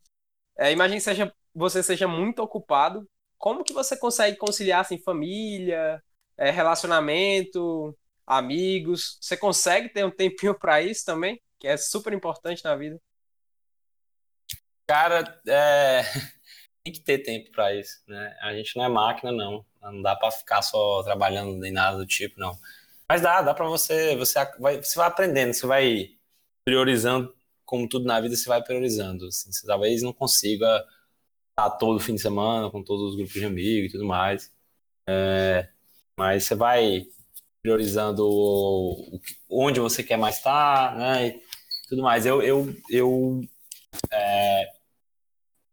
é, imagine seja, você seja muito ocupado, como que você consegue conciliar assim, família, é, relacionamento, amigos? Você consegue ter um tempinho para isso também? Que é super importante na vida? Cara, é... tem que ter tempo para isso, né? A gente não é máquina, não. Não dá para ficar só trabalhando nem nada do tipo, não. Mas dá, dá para você, você vai, você vai aprendendo, você vai priorizando, como tudo na vida, você vai priorizando. Assim, você talvez não consiga estar todo fim de semana com todos os grupos de amigos e tudo mais. É, mas você vai priorizando onde você quer mais estar, né? Tudo mais. Eu, eu, eu é,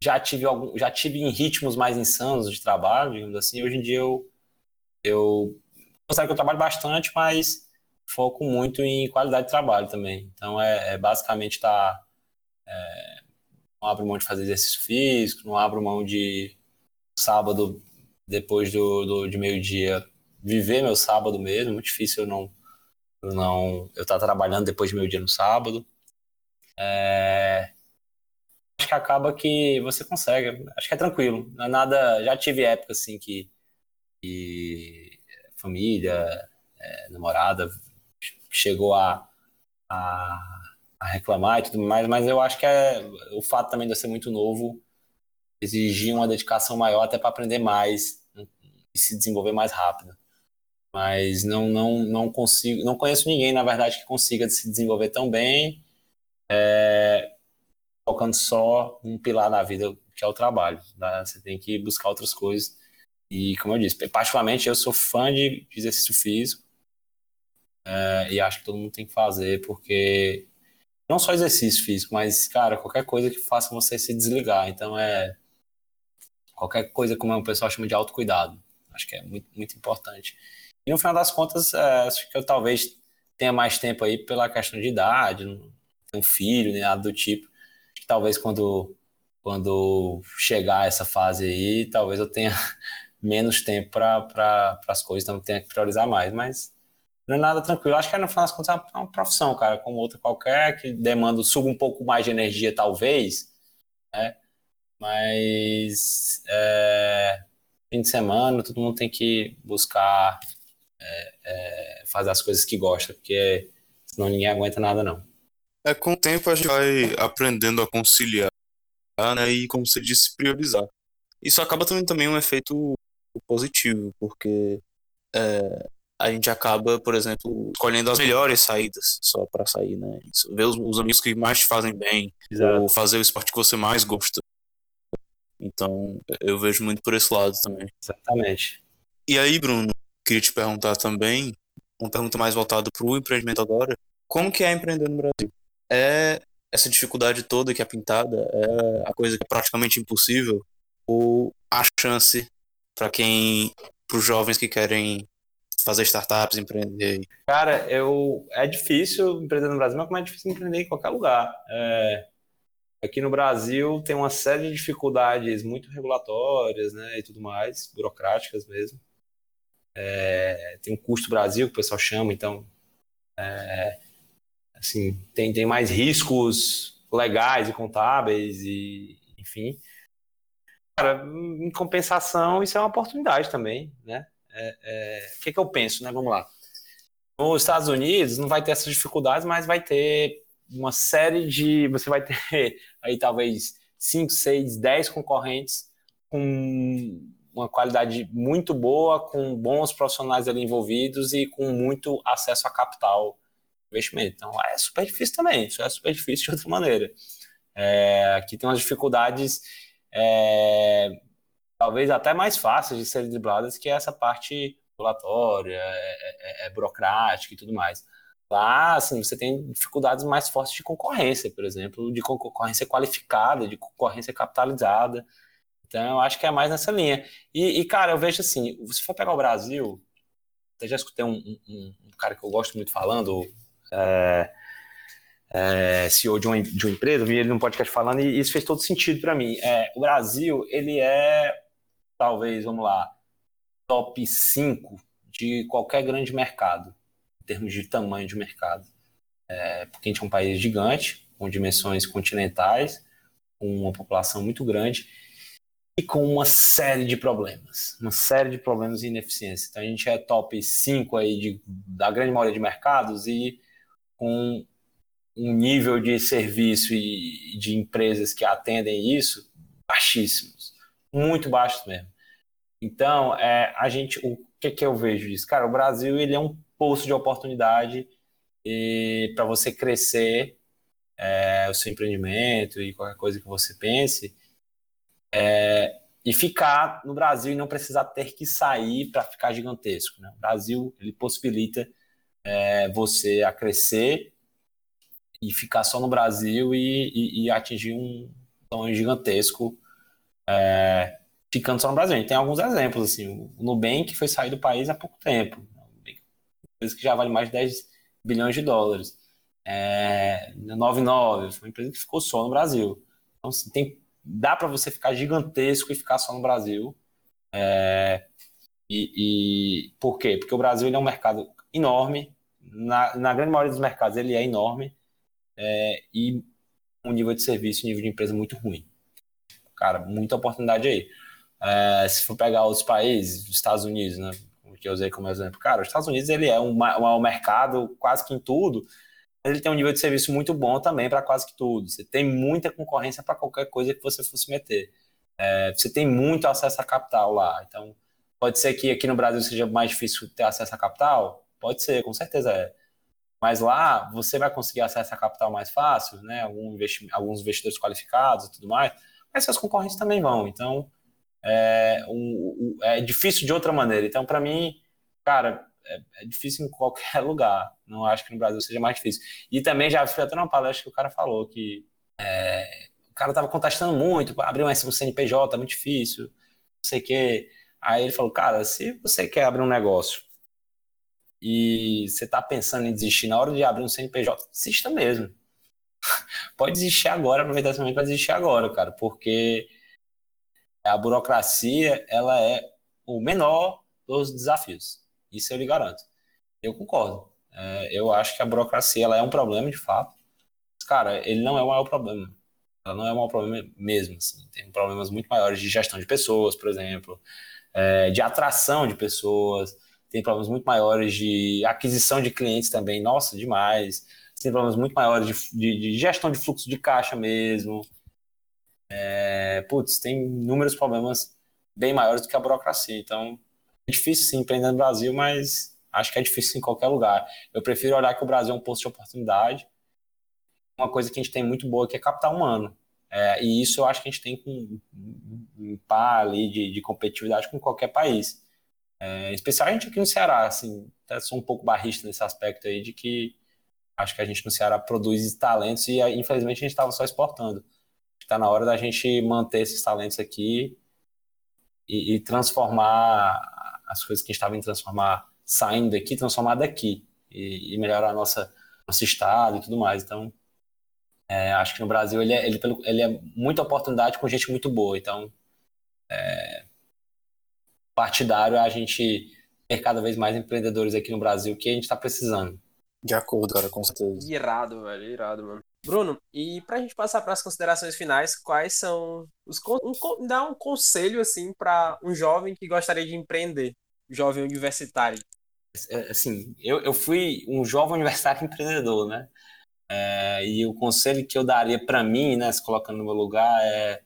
já tive algum, já tive em ritmos mais insanos de trabalho, digamos assim. Hoje em dia eu eu considero que eu trabalho bastante, mas foco muito em qualidade de trabalho também. Então é, é basicamente tá, é, não abro mão de fazer exercício físico, não abro mão de sábado depois do, do de meio dia viver meu sábado mesmo. Muito difícil eu não eu não eu estar tá trabalhando depois de meio dia no sábado. É... Acho que acaba que você consegue. Acho que é tranquilo. Não é nada. Já tive época assim que, que família, é, namorada chegou a, a, a reclamar e tudo mais, mas eu acho que é o fato também de eu ser muito novo exigir uma dedicação maior até para aprender mais e se desenvolver mais rápido. Mas não, não, não consigo, não conheço ninguém, na verdade, que consiga se desenvolver tão bem, é, focando só um pilar da vida, que é o trabalho. Tá? Você tem que buscar outras coisas. E, como eu disse, particularmente eu sou fã de exercício físico. É, e acho que todo mundo tem que fazer, porque não só exercício físico, mas, cara, qualquer coisa que faça você se desligar. Então, é qualquer coisa, como o pessoal chama de autocuidado. Acho que é muito, muito importante. E no final das contas, é, acho que eu talvez tenha mais tempo aí pela questão de idade, não tenho filho, nem nada do tipo. Talvez quando, quando chegar essa fase aí, talvez eu tenha menos tempo para pra, as coisas, então tenha que priorizar mais. Mas não é nada tranquilo. Acho que no final das contas é uma profissão, cara, como outra qualquer, que demanda, suga um pouco mais de energia, talvez, né? Mas é, fim de semana todo mundo tem que buscar é, é, fazer as coisas que gosta, porque senão ninguém aguenta nada, não. É, com o tempo a gente vai aprendendo a conciliar, né, e como você disse, priorizar. Isso acaba também também um efeito positivo, porque é, a gente acaba, por exemplo, escolhendo as melhores saídas só para sair, né? Ver os, os, amigos que mais te fazem bem, Exato. ou fazer o esporte que você mais gosta. Então, eu vejo muito por esse lado também. Exatamente. E aí, Bruno, queria te perguntar também, uma pergunta mais voltada para o empreendimento agora. Como que é empreender no Brasil? É essa dificuldade toda que é pintada? É a coisa que é praticamente impossível? Ou a chance para quem, para os jovens que querem fazer startups, empreender? Cara, eu é difícil empreender no Brasil, mas como é difícil empreender em qualquer lugar. É, Aqui no Brasil tem uma série de dificuldades muito regulatórias, né, e tudo mais, burocráticas mesmo. É, tem um custo Brasil que o pessoal chama, então, é, tem, tem mais riscos legais e contábeis e, enfim. Cara, em compensação, isso é uma oportunidade também, né? É, é, o que, que eu penso, né? Vamos lá. Nos Estados Unidos não vai ter essas dificuldades, mas vai ter uma série de. Você vai ter aí talvez 5, 6, 10 concorrentes com uma qualidade muito boa, com bons profissionais ali envolvidos e com muito acesso a capital investimento. Então é super difícil também, isso é super difícil de outra maneira. É, aqui tem umas dificuldades é, talvez até mais fáceis de serem dribladas que essa parte regulatória, é, é, é burocrática e tudo mais. Lá, assim, você tem dificuldades mais fortes de concorrência, por exemplo, de concorrência qualificada, de concorrência capitalizada. Então, eu acho que é mais nessa linha. E, e cara, eu vejo assim, se for pegar o Brasil, eu já escutei um, um, um cara que eu gosto muito falando, é, é, CEO de uma, de uma empresa, vi ele num podcast falando e isso fez todo sentido para mim. É, o Brasil, ele é, talvez, vamos lá, top 5 de qualquer grande mercado em termos de tamanho de mercado. É, porque a gente é um país gigante, com dimensões continentais, com uma população muito grande e com uma série de problemas, uma série de problemas e ineficiência. Então a gente é top 5 aí de, da grande maioria de mercados e com um nível de serviço e de empresas que atendem isso baixíssimos, muito baixos mesmo. Então, é, a gente, o que, que eu vejo disso? Cara, o Brasil ele é um poço de oportunidade para você crescer é, o seu empreendimento e qualquer coisa que você pense é, e ficar no Brasil e não precisar ter que sair para ficar gigantesco. Né? O Brasil ele possibilita é, você a crescer e ficar só no Brasil e, e, e atingir um tamanho gigantesco é, ficando só no Brasil. A gente tem alguns exemplos, assim, o Nubank foi sair do país há pouco tempo empresa que já vale mais de 10 bilhões de dólares. É, 99 foi uma empresa que ficou só no Brasil. Então, assim, tem, dá para você ficar gigantesco e ficar só no Brasil. É, e, e, por quê? Porque o Brasil é um mercado enorme, na, na grande maioria dos mercados ele é enorme, é, e um nível de serviço, um nível de empresa muito ruim. Cara, muita oportunidade aí. É, se for pegar outros países, Estados Unidos, né? que eu usei como exemplo. Cara, os Estados Unidos ele é um, um, mercado quase que em tudo, ele tem um nível de serviço muito bom também para quase que tudo. Você tem muita concorrência para qualquer coisa que você fosse meter. É, você tem muito acesso a capital lá. Então, pode ser que aqui no Brasil seja mais difícil ter acesso a capital? Pode ser, com certeza é. Mas lá você vai conseguir acesso a capital mais fácil, né? Algum investi alguns investidores qualificados e tudo mais. Mas seus concorrentes também vão. Então, é, um, um, é difícil de outra maneira. Então, para mim, cara, é, é, difícil em qualquer lugar. Não acho que no Brasil seja mais difícil. E também já fui até numa palestra que o cara falou que é, o cara estava contestando muito, abrir um CNPJ é muito difícil, não sei o quê. Aí ele falou, cara, se você quer abrir um negócio e você está pensando em desistir na hora de abrir um CNPJ, desista mesmo. Pode desistir agora, aproveitar esse momento para desistir agora, cara, porque a burocracia, ela é o menor dos desafios. Isso eu lhe garanto. Eu concordo. É, eu acho que a burocracia ela é um problema de fato. Mas, cara, ele não é o maior problema. Ela não é o maior problema mesmo. Assim. Tem problemas muito maiores de gestão de pessoas, por exemplo, é, de atração de pessoas. Tem problemas muito maiores de aquisição de clientes também. Nossa, demais. Tem problemas muito maiores de, de, de gestão de fluxo de caixa mesmo. É, putz, tem inúmeros problemas bem maiores do que a burocracia. Então, é difícil sim empreender no Brasil, mas acho que é difícil em qualquer lugar. Eu prefiro olhar que o Brasil é um posto de oportunidade. Uma coisa que a gente tem muito boa que é capital humano. É, e isso eu acho que a gente tem com um par ali de, de competitividade com qualquer país. É, em especial a gente aqui no Ceará, assim, até sou um pouco barrista nesse aspecto aí de que acho que a gente no Ceará produz talentos e infelizmente a gente estava só exportando. Está na hora da gente manter esses talentos aqui e, e transformar as coisas que a gente estava em transformar saindo daqui, transformar daqui e, e, melhorar a nossa nosso estado e tudo mais. Então, é, acho que no Brasil ele é, ele, ele é muita oportunidade com gente muito boa. Então, é, partidário é a gente ter cada vez mais empreendedores aqui no Brasil que a gente está precisando. De acordo, cara, com certeza. Irado, velho, irado, mano. Bruno, e pra gente passar para as considerações finais, quais são os um, dá um conselho assim para um jovem que gostaria de empreender, jovem universitário? É, assim, eu, eu fui um jovem universitário empreendedor, né? É, e o conselho que eu daria para mim, né, se colocando no meu lugar, é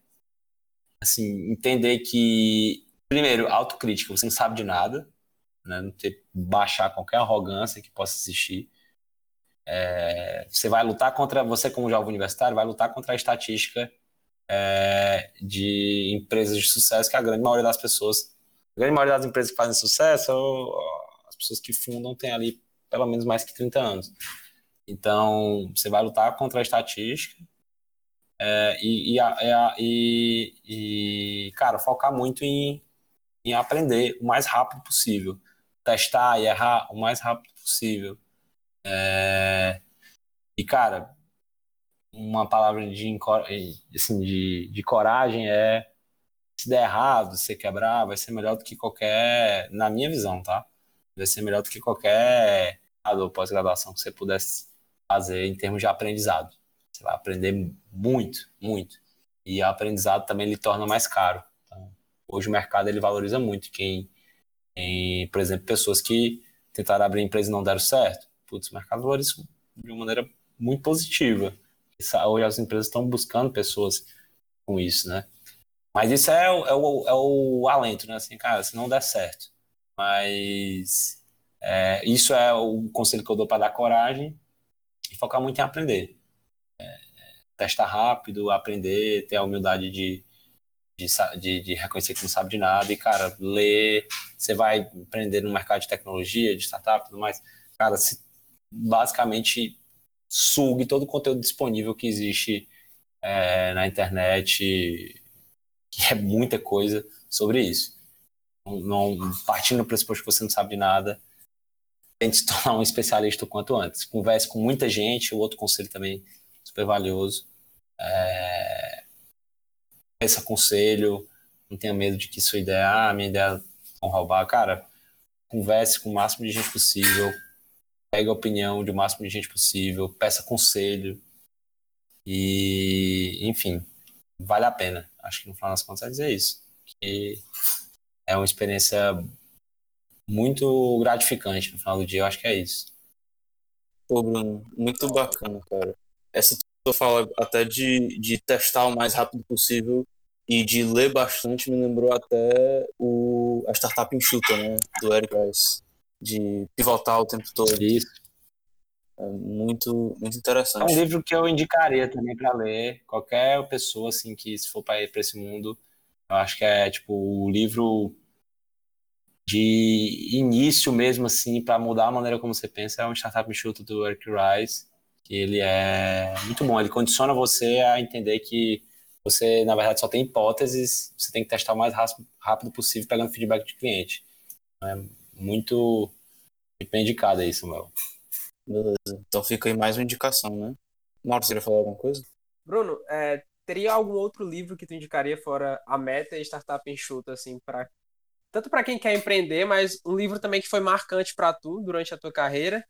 assim, entender que primeiro, autocrítica, você não sabe de nada, né? Não ter baixar qualquer arrogância que possa existir. É, você vai lutar contra, você como jovem universitário, vai lutar contra a estatística é, de empresas de sucesso que a grande maioria das pessoas, a grande maioria das empresas que fazem sucesso, as pessoas que fundam têm ali pelo menos mais que 30 anos. Então, você vai lutar contra a estatística é, e, e, e, e, cara, focar muito em, em aprender o mais rápido possível. Testar e errar o mais rápido possível. É... E, cara, uma palavra de, assim, de, de coragem é se der errado, se quebrar, vai ser melhor do que qualquer, na minha visão, tá? Vai ser melhor do que qualquer pós-graduação que você pudesse fazer em termos de aprendizado. Você vai aprender muito, muito. E o aprendizado também lhe torna mais caro. Hoje o mercado ele valoriza muito quem, quem, por exemplo, pessoas que tentaram abrir empresa e não deram certo putz, o mercado valoriza de uma maneira muito positiva. Hoje as empresas estão buscando pessoas com isso, né? Mas isso é, o, é, o, é o alento, né? Assim, cara, se não der certo. Mas é, isso é o conselho que eu dou para dar coragem e focar muito em aprender. É, testar rápido, aprender, ter a humildade de, de, de, reconhecer que não sabe de nada e, cara, ler. Você vai aprender no mercado de tecnologia, de startup e tudo mais. Cara, se basicamente sugue todo o conteúdo disponível que existe é, na internet, que é muita coisa sobre isso. Não, partindo do pressuposto que você não sabe de nada, tente se tornar um especialista o quanto antes. Converse com muita gente, o outro conselho também super valioso. É, peça conselho, não tenha medo de que sua ideia, ah, minha ideia vão roubar. Cara, converse com o máximo de gente possível, pegue a opinião de o máximo de gente possível, peça conselho e, enfim, vale a pena. Acho que no final das contas é dizer isso, que é uma experiência muito gratificante no final do dia, eu acho que é isso. Pô, Bruno, muito bacana, cara. Essa fala até de, de testar o mais rápido possível e de ler bastante me lembrou até o, a Startup Enxuta, né? Do Eric Rice. De pivotar o tempo todo. Isso. É muito, muito É interessante. um livro que eu indicaria também para ler. Qualquer pessoa assim que se for para esse mundo, eu acho que é tipo o livro de início mesmo assim para mudar a maneira como você pensa é um Startup Enxuta do Eric Rice, que ele é muito bom. Ele condiciona você a entender que você na verdade só tem hipóteses, você tem que testar o mais rápido, possível pegando feedback de cliente. É muito, muito bem indicado aí, Samuel. Beleza. Então fica aí mais uma indicação, né? Mauro, você queria falar alguma coisa? Bruno, é, teria algum outro livro que tu indicaria fora a Meta e Startup Enxuta, assim, para tanto para quem quer empreender, mas um livro também que foi marcante para tu durante a tua carreira?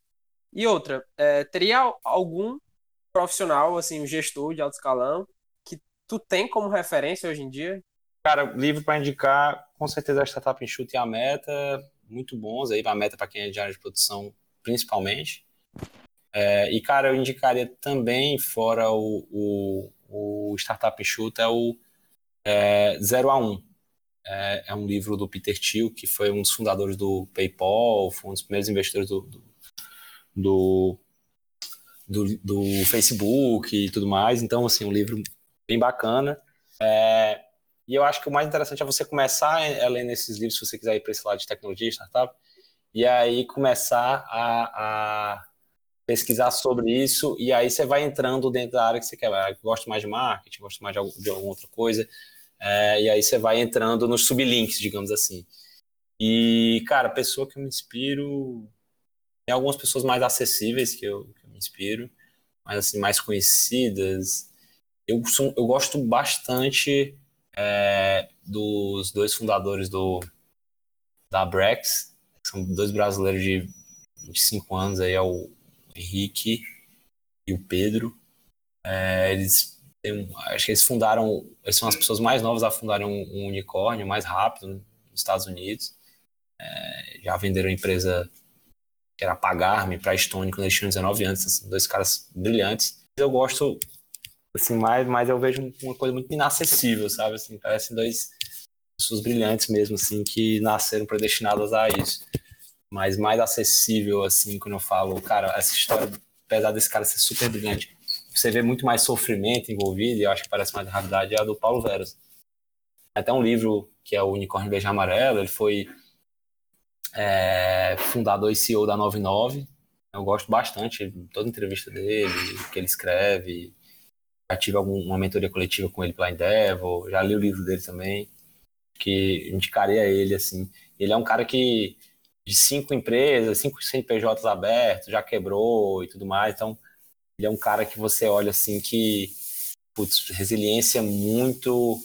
E outra, é, teria algum profissional, assim, um gestor de alto escalão, que tu tem como referência hoje em dia? Cara, livro para indicar, com certeza a Startup Enxuta e a Meta, muito bons aí, a Meta para quem é de área de produção, principalmente. É, e, cara, eu indicaria também, fora o, o, o Startup Enxuta, é o é, 0 a 1. É, é, um livro do Peter Thiel, que foi um dos fundadores do PayPal, foi um dos primeiros investidores do, do, do, do, do Facebook e tudo mais. Então, assim, um livro bem bacana. É, e eu acho que o mais interessante é você começar a ler nesses livros, se você quiser ir para esse lado de tecnologia, startup, e aí começar a, a, pesquisar sobre isso, e aí você vai entrando dentro da área que você quer. Eu gosto mais de marketing, gosto mais de, de alguma outra coisa, é, e aí você vai entrando nos sublinks, digamos assim. E, cara, pessoa que eu me inspiro, tem algumas pessoas mais acessíveis que eu, que eu me inspiro, mas assim, mais conhecidas. Eu, sou, eu gosto bastante é, dos dois fundadores do, da Brex, são dois brasileiros de 25 anos, aí é o Henrique e o Pedro. É, eles têm, acho que eles fundaram, eles são as pessoas mais novas a fundarem um, um unicórnio mais rápido nos Estados Unidos. É, já venderam empresa que era Pagar-me para Stone quando eles tinham 19 anos, assim, dois caras brilhantes. Eu gosto assim mais, mas eu vejo uma coisa muito inacessível, sabe? Assim, parecem dois pessoas brilhantes mesmo, assim, que nasceram predestinadas a isso. Mas mais acessível, assim, quando eu falo, cara, essa história, apesar desse cara ser super brilhante, você vê muito mais sofrimento envolvido, e eu acho que parece mais realidade, é a do Paulo Veras. Até um livro que é o Unicórnio Beijo Amarelo, ele foi é, fundador e CEO da 99. Eu gosto bastante toda entrevista dele, que ele escreve. Já tive alguma mentoria coletiva com ele pela Endeavor, já li o livro dele também, que indicaria ele, assim. Ele é um cara que, de cinco empresas, cinco CNPJs abertos, já quebrou e tudo mais, então ele é um cara que você olha assim que, putz, resiliência muito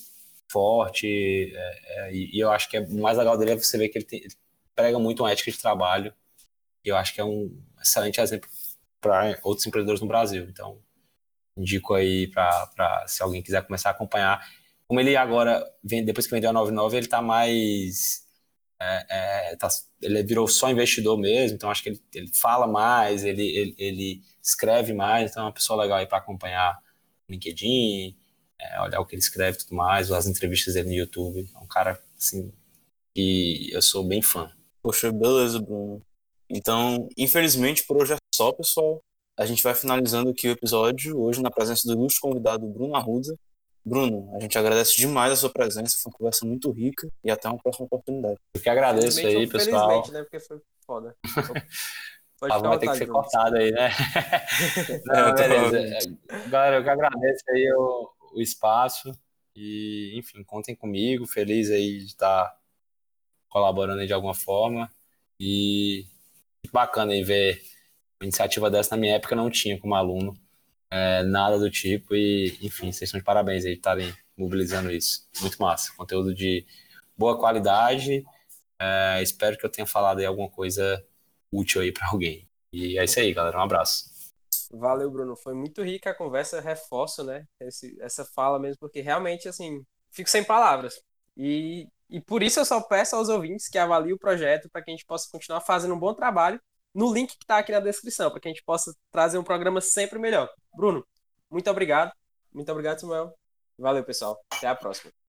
forte, é, é, e eu acho que é o mais legal dele é você ver que ele, tem, ele prega muito uma ética de trabalho, e eu acho que é um excelente exemplo para outros empreendedores no Brasil, então indico aí para se alguém quiser começar a acompanhar. Como ele agora, depois que vendeu a 99, ele está mais. É, é, tá, ele virou só investidor mesmo, então acho que ele, ele fala mais, ele, ele, ele, escreve mais, então é uma pessoa legal aí para acompanhar no LinkedIn, é, olhar o que ele escreve e tudo mais, as entrevistas dele no YouTube. É um cara, assim, que eu sou bem fã. Poxa, beleza, Bruno. Então, infelizmente, por hoje é só, pessoal. A gente vai finalizando aqui o episódio, hoje na presença do ilustre convidado Bruno Arruda. Bruno, a gente agradece demais a sua presença, foi uma conversa muito rica e até uma próxima oportunidade. Eu que agradeço aí, pessoal. Felizmente, né, porque foi foda. Pode ah, vai ter que ser cortado aí, né? Não, beleza. Galera, eu que agradeço aí o, o espaço e, enfim, contem comigo, feliz aí de estar colaborando aí de alguma forma. E bacana aí ver uma iniciativa dessa. Na minha época não tinha como aluno é, nada do tipo. E enfim vocês estão de parabéns aí estarem mobilizando isso. Muito massa. Conteúdo de boa qualidade. É, espero que eu tenha falado aí alguma coisa útil aí para alguém. E é isso aí galera. Um abraço. Valeu Bruno. Foi muito rica a conversa. Reforço né Esse, essa fala mesmo porque realmente assim fico sem palavras. E e por isso eu só peço aos ouvintes que avaliem o projeto para que a gente possa continuar fazendo um bom trabalho no link que está aqui na descrição, para que a gente possa trazer um programa sempre melhor. Bruno, muito obrigado. Muito obrigado, Samuel. Valeu, pessoal. Até a próxima.